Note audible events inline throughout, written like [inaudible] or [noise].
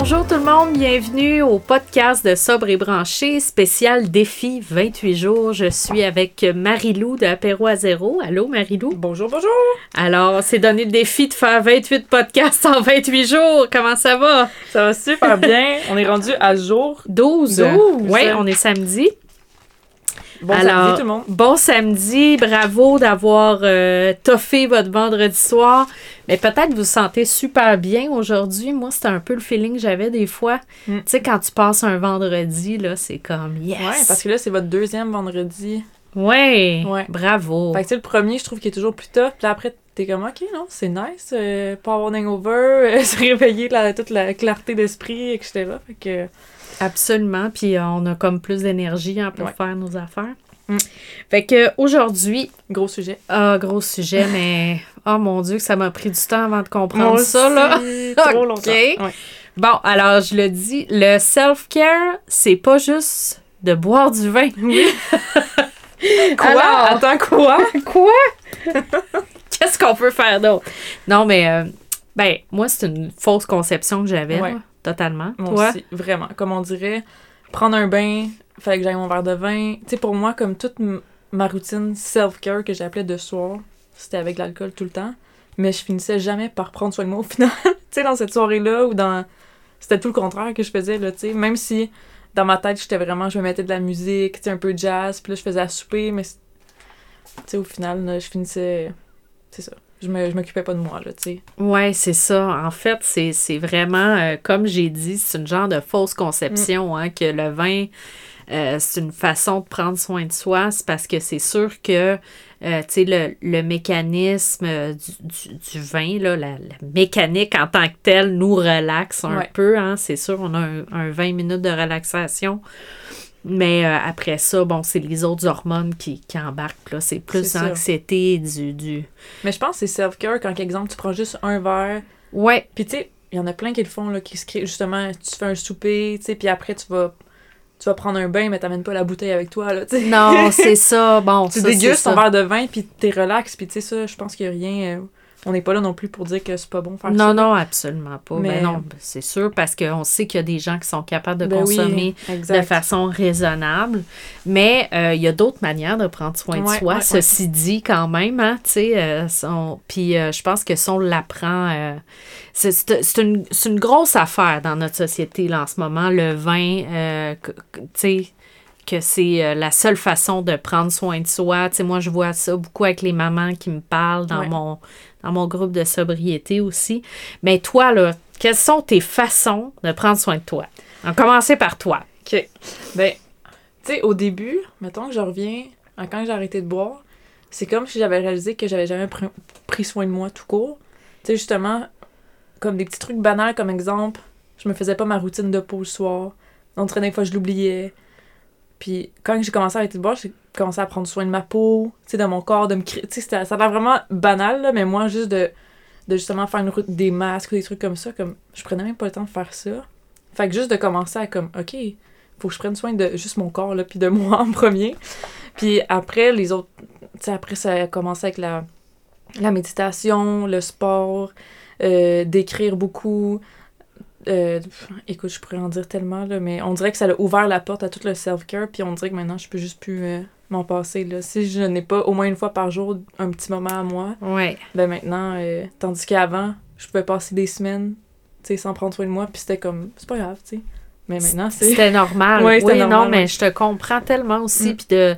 Bonjour tout le monde, bienvenue au podcast de Sobre et Branché, spécial défi 28 jours. Je suis avec Marilou de Apéro à zéro. Allô Marilou? Bonjour, bonjour! Alors, on s'est donné le défi de faire 28 podcasts en 28 jours. Comment ça va? Ça va super [laughs] bien. on est rendu à jour 12. 12. Oui, on est samedi. Bon Alors, samedi tout le monde. Bon samedi, bravo d'avoir euh, toffé votre vendredi soir. Mais peut-être vous vous sentez super bien aujourd'hui. Moi, c'était un peu le feeling que j'avais des fois. Mm. Tu sais, quand tu passes un vendredi, là, c'est comme yes. Ouais, parce que là, c'est votre deuxième vendredi. Ouais, Ouais. bravo. Fait que le premier, je trouve qu'il est toujours plus tough. Puis là, après, t'es comme, ok, non, c'est nice. euh, pas avoir d'hangover, [laughs] euh, se réveiller, la, toute la clarté d'esprit, etc. Fait que. Absolument. Puis euh, on a comme plus d'énergie hein, pour Ouais. faire nos affaires. Mm. Fait que aujourd'hui, Gros sujet. ah, gros sujet, [laughs] mais oh mon Dieu, que ça m'a pris du temps avant de comprendre ça, là. Trop [laughs] longtemps. Ouais. Bon, alors je le dis, le self-care, c'est pas juste de boire du vin. Oui. [laughs] Quoi? Alors- Attends, quoi? Quoi? Qu'est-ce qu'on peut faire d'autre? Non, mais, euh, ben, moi, c'est une fausse conception que j'avais, Ouais. totalement. Moi Toi? aussi, vraiment. Comme on dirait, prendre un bain, fallait que j'aille mon verre de vin. Tu sais, pour moi, comme toute ma routine self-care que j'appelais de soir, c'était avec l'alcool tout le temps. Mais je finissais jamais par prendre soin de moi au [laughs] final. tu sais, dans cette soirée-là, ou dans. C'était tout le contraire que je faisais, là, tu sais. Même si dans ma tête, j'étais vraiment. Je me mettais de la musique, tu un peu jazz, puis là, je faisais à souper, mais. Tu sais, au final, je finissais. C'est ça. Je me- je m'occupais pas de moi, là, tu sais. Ouais, c'est ça. En fait, c'est c'est vraiment, euh, comme j'ai dit, c'est une genre de fausse conception, hein, que le vin, euh, c'est une façon de prendre soin de soi. C'est parce que c'est sûr que, euh, tu sais, le, le mécanisme du, du- du vin, là, la, la mécanique en tant que telle nous relaxe un Ouais. peu. Hein, c'est sûr, on a un, un 20 minutes de relaxation. Mais euh, après ça, bon, c'est les autres hormones qui, qui embarquent. là. C'est plus l'anxiété du, du... Mais je pense que c'est self-care quand, par exemple, tu prends juste un verre, Ouais, Puis tu sais, il y en a plein qui le font, là, qui se créent, justement, tu fais un souper, tu sais, puis après tu vas, tu vas prendre un bain, mais t'amènes pas la bouteille avec toi, là, tu sais. Non, c'est [laughs] ça. Bon, Tu ça, dégustes ton verre de vin, puis t'es relax, puis tu sais, ça, je pense qu'il y a rien... on n'est pas là non plus pour dire que c'est pas bon faire ça. Non, non, absolument pas. Mais- Ben non, c'est sûr, parce qu'on sait qu'il y a des gens qui sont capables de Ben consommer de façon raisonnable. Mais euh, il y a d'autres manières de prendre soin de soi, ouais, ceci dit quand même, hein, tu sais. euh, son- Puis euh, je pense que si on l'apprend, euh, c'est une, c'est une grosse affaire dans notre société là, en ce moment, le vin, tu sais que c'est euh, la seule façon de prendre soin de soi. Tu sais, moi, je vois ça beaucoup avec les mamans qui me parlent dans, Ouais. mon, dans mon groupe de sobriété aussi. Mais toi, là, quelles sont tes façons de prendre soin de toi? On commencer par toi. OK. Ben, tu sais, au début, mettons que je reviens quand j'ai arrêté de boire, c'est comme si j'avais réalisé que j'avais jamais pr- pris soin de moi tout court. Tu sais, justement, comme des petits trucs banals, comme exemple, je me faisais pas ma routine de peau le soir. Dirait des fois, je l'oubliais. Puis quand j'ai commencé à arrêter de boire, commencé à prendre soin de ma peau, de mon corps, de me créer. Ça a l'air vraiment banal, là, mais moi, juste de, de justement faire une route des masques ou des trucs comme ça, comme je prenais même pas le temps de faire ça. Fait que juste de commencer à comme, OK, faut que je prenne soin de juste mon corps, là, puis de [laughs] moi en premier. Puis après, les autres, tu après, ça a commencé avec la, la méditation, le sport, euh, d'écrire beaucoup. Euh, écoute, je pourrais en dire tellement, là, mais on dirait que ça a ouvert la porte à tout le self-care, puis on dirait que maintenant, je peux juste plus euh, m'en passer, là. Si je n'ai pas au moins une fois par jour un petit moment à moi, Ouais. ben maintenant, euh, tandis qu'avant, je pouvais passer des semaines, tu sais, sans prendre soin de moi, puis c'était comme, c'est pas grave, tu sais. Mais maintenant, c'est... C'était normal. [laughs] Ouais, oui, normal, non, mais je te comprends tellement aussi. Mm. Puis de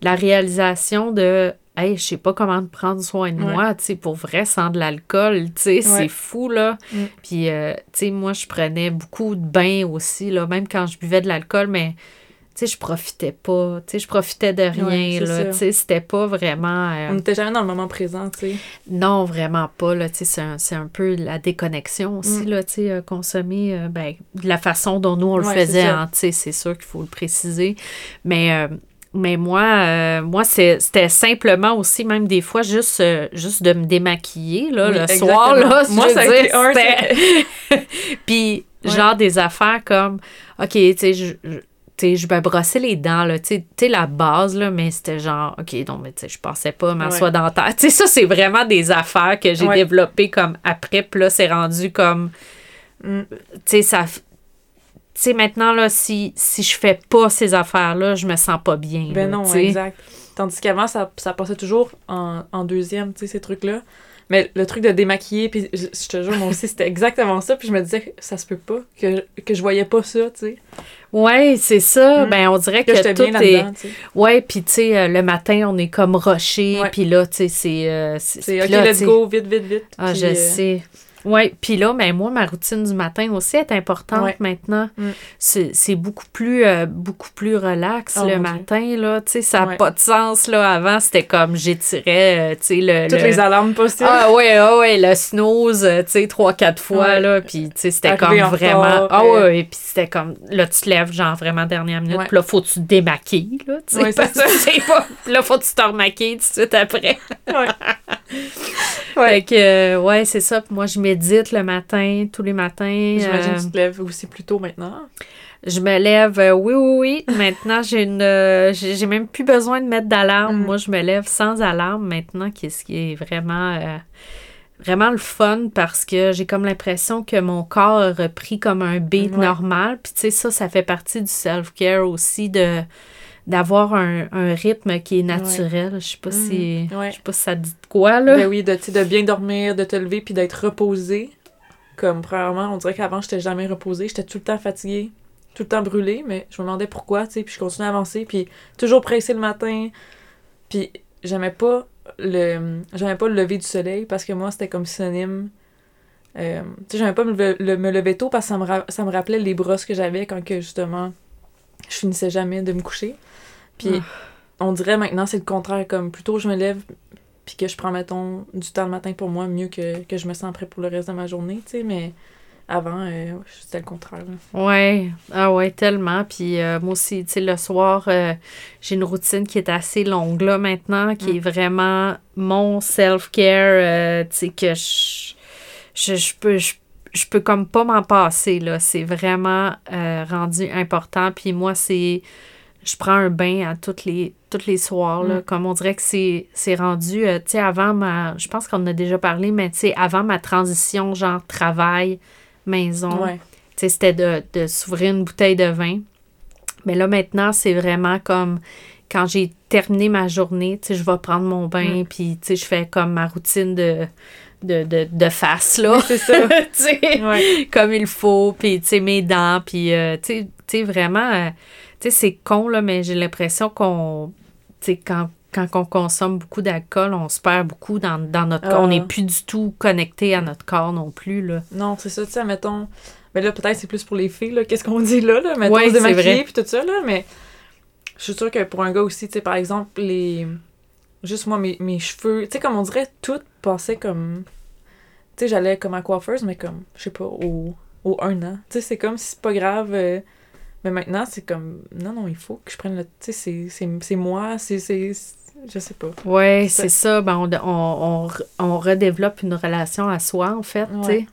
la réalisation de, hey, je sais pas comment prendre soin de Ouais. moi, tu sais, pour vrai, sans de l'alcool, tu sais, c'est fou, là. Mm. Puis, euh, tu sais, moi, je prenais beaucoup de bains aussi, là, même quand je buvais de l'alcool, mais tu sais, je profitais pas. Tu sais, je profitais de rien, Ouais, là. Tu sais, c'était pas vraiment... euh, On n'était jamais dans le moment présent, tu sais. non, vraiment pas. Là, Tu sais, c'est, un, un peu la déconnexion aussi, Mm. là, tu sais, euh, consommer euh, ben, de la façon dont nous on le Ouais, faisait. hein, tu sais, c'est sûr qu'il faut le préciser. Mais euh, mais moi, moi c'était simplement aussi, même des fois, juste, juste de me démaquiller là, Oui, le exactement. soir. Là, Moi, je ça veux dire, un, [laughs] Puis, Ouais. genre des affaires comme, OK, tu sais, je. je- sais, je me brossais les dents, là, tu sais, la base, là, mais c'était genre, OK, non, mais tu sais, je pensais pas à ma Ouais. dentaire. [laughs] Tu sais, ça, c'est vraiment des affaires que j'ai Ouais. développées comme après, puis là, c'est rendu comme, Mm. tu sais, ça... Tu sais, maintenant, là, si, si je fais pas ces affaires-là, je me sens pas bien. Ben là, non, exact. Tandis qu'avant, ça, ça passait toujours en, en deuxième, tu sais, ces trucs-là. Mais le truc de démaquiller, puis je, je te jure, moi aussi, c'était exactement ça. Puis je me disais, ça se peut pas, que, que je voyais pas ça, tu sais. Ouais, c'est ça. Mm. Ben, on dirait Que que, tout bien est... là-dedans, tu sais. Ouais, puis tu sais, euh, le matin, on est comme Ouais. puis là, tu sais, c'est... euh, C'est OK, là, let's go, vite, vite, vite. Ah, je euh, sais. Oui, puis là, ben moi, ma routine du matin aussi est importante Ouais. maintenant. Mm. C'est beaucoup plus euh, beaucoup plus relax Oh, le matin, là. Tu sais, ça n'a Ouais. pas de sens, là. Avant, c'était comme j'étirais, euh, tu sais, le... Toutes le- les alarmes possibles. Ah ouais, ah ouais, le snooze, euh, tu sais, trois, quatre fois, Ouais. là, puis tu sais, c'était comme vraiment... ah ouais, et puis c'était comme, là, tu te lèves, genre, vraiment dernière minute, puis là, faut que tu te démaquilles, là, tu sais, pas... Là, faut que tu te remaquilles tout de suite après? [laughs] Ouais. Fait que, euh, ouais, c'est ça, puis moi, je médite le matin, tous les matins. J'imagine euh, que tu te lèves aussi plus tôt maintenant. je me lève, euh, oui, oui, oui. [laughs] Maintenant, j'ai une. euh, j'ai même plus besoin de mettre d'alarme. Mm. Moi, je me lève sans alarme maintenant, qu'est-ce qui est vraiment. euh, vraiment le fun parce que j'ai comme l'impression que mon corps a repris comme un beat Ouais. normal. Puis, tu sais, ça, ça fait partie du self-care aussi de d'avoir un, un rythme qui est naturel. Je sais pas si. Mhm. Ouais. Je sais pas si ça dit de quoi, là. Ben oui, de, de bien dormir, de te lever puis d'être reposé. Comme, premièrement, on dirait qu'avant, j'étais jamais reposée. J'étais tout le temps fatiguée, tout le temps brûlée, mais je me demandais pourquoi, tu sais, puis je continuais à avancer, puis toujours pressée le matin. Puis j'aimais pas le j'aimais pas le lever du soleil parce que moi, c'était comme synonyme. euh, tu sais, j'aimais pas me, le- le- me lever tôt parce que ça me, ra- ça me rappelait les brosses que j'avais quand que, justement, je finissais jamais de me coucher. Puis on dirait maintenant, c'est le contraire. Comme plus tôt je me lève, puis que je prends, mettons, du temps le matin pour moi, mieux que, que je me sens prêt pour le reste de ma journée, tu sais, mais avant, euh, c'était le contraire. là. Ouais, ah ouais, tellement. Puis euh, moi aussi, tu sais, le soir, euh, j'ai une routine qui est assez longue là maintenant, qui Mm. est vraiment mon self-care, tu sais, que je, je, je peux, je, je peux comme pas m'en passer, là. C'est vraiment rendu important. Puis moi, c'est, je prends un bain à toutes les, toutes les soirs, là. Mm. Comme on dirait que c'est, c'est rendu, euh, tu sais, avant ma, je pense qu'on en a déjà parlé, mais tu sais, avant ma transition, genre travail, maison. Ouais. Tu sais, c'était de, de s'ouvrir une bouteille de vin. Mais là, maintenant, c'est vraiment comme quand j'ai terminé ma journée, tu sais, je vais prendre mon bain, Mm. puis, tu sais, je fais comme ma routine de, de, de, de face, là. C'est ça. [laughs] tu sais, ouais. comme il faut, puis, tu sais, mes dents, puis, euh, tu sais- tu sais, vraiment, euh, tu sais, c'est con, là, mais j'ai l'impression qu'on, tu sais, quand quand on consomme beaucoup d'alcool, on se perd beaucoup dans, dans notre corps. On Ah. n'est plus du tout connecté à notre corps non plus, là. Non, c'est ça, tu sais, mettons. Mais là, peut-être c'est plus pour les filles, là. Qu'est-ce qu'on dit là, là? Mettons, Ouais, se démaquiller puis tout ça, là. Mais je suis sûre que pour un gars aussi, tu sais, par exemple, les. Juste moi, mes, mes cheveux. Tu sais, comme on dirait, tout passait comme. Tu sais, j'allais comme à coiffeuse, mais comme, je sais pas, au, au un an. Tu sais, c'est comme si c'est pas grave. euh, Mais maintenant, c'est comme. Non, non, il faut que je prenne le. Tu sais, c'est- moi, c'est. Je sais pas. Oui, C'est ça. Ben, on, on, on, on redéveloppe une relation à soi, en fait, tu sais.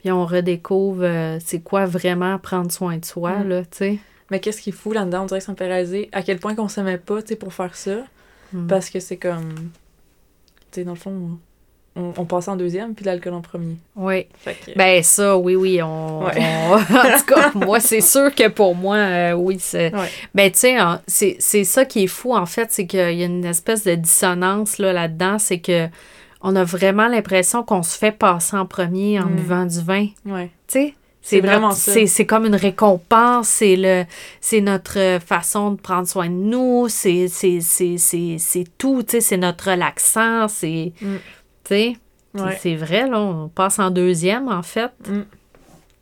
Puis on redécouvre euh, c'est quoi vraiment prendre soin de soi, Mm. là, tu sais. Mais qu'est-ce qui est fou là-dedans? On dirait que ça me fait réaliser à quel point qu'on s'aimait pas, tu sais, pour faire ça. Mm. Parce que c'est comme. Tu sais, dans le fond, on, on passait en deuxième, puis l'alcool en premier. Oui. Que. Ben, ça, oui, oui. On, Ouais. on- [laughs] en tout cas, moi, c'est [laughs] sûr que pour moi, euh, oui, c'est. Ouais. Ben, tu sais, hein, c'est ça qui est fou, en fait, c'est qu'il y a une espèce de dissonance là, là-dedans. c'est que on a vraiment l'impression qu'on se fait passer en premier en Mm. buvant du vin. Ouais. Tu sais, C'est notre- vraiment ça. C'est, c'est comme une récompense, c'est, le, c'est notre façon de prendre soin de nous, c'est, c'est, c'est, c'est, c'est tout, tu sais, c'est notre relaxant, c'est. Mm. Tu sais, Ouais. c'est vrai, là, on passe en deuxième, en fait.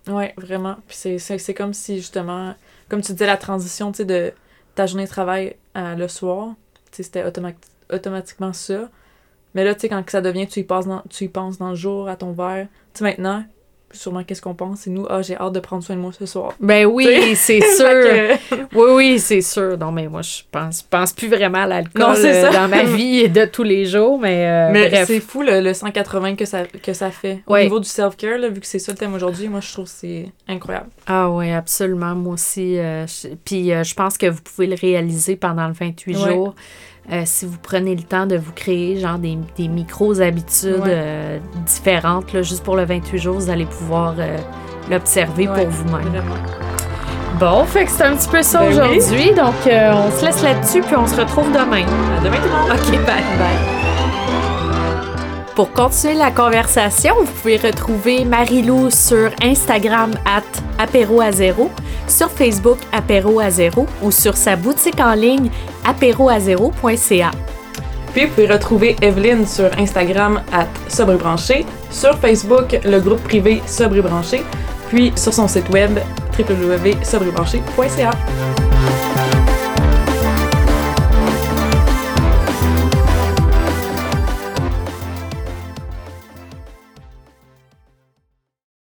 Ouais, vraiment. Puis c'est- comme si, justement, comme tu disais, la transition, tu sais, de ta journée de travail à le soir, tu sais, c'était automa- automatiquement ça. Mais là, tu sais, quand que ça devient, tu y, passes dans, tu y penses dans le jour, à ton verre. Tu sais, maintenant, sûrement qu'est-ce qu'on pense. C'est nous, ah, j'ai hâte de prendre soin de moi ce soir. Ben oui, c'est [laughs] sûr. que- Oui, oui, c'est sûr. Non, mais moi, je pense, pense plus vraiment à l'alcool euh, dans ma [laughs] vie de tous les jours, mais, euh, Mais c'est fou le, le 180 que ça, que ça fait. Au niveau du self-care, vu que c'est ça le thème aujourd'hui, moi je trouve que c'est incroyable. Ah oui, absolument. Moi aussi. euh, je- puis je pense que vous pouvez le réaliser pendant le 28 Ouais. jours. Euh, si vous prenez le temps de vous créer genre des, des micros-habitudes Ouais. euh, différentes, là, juste pour le 28 jours, vous allez pouvoir euh, l'observer Ouais, pour vous-même. Bon, fait que c'est un petit peu ça Ben oui. aujourd'hui. Donc, euh, on se laisse là-dessus, puis on se retrouve demain. À demain tout le monde! OK, bye. Pour continuer la conversation, vous pouvez retrouver Marilou sur Instagram at apéro à zéro, sur Facebook apéro à zéro ou sur sa boutique en ligne apéroazéro.ca. Puis vous pouvez retrouver Evelyne sur Instagram à Sobre et Branché, sur Facebook le groupe privé Sobre et Branché, puis sur son site web www.sobrebranché.ca.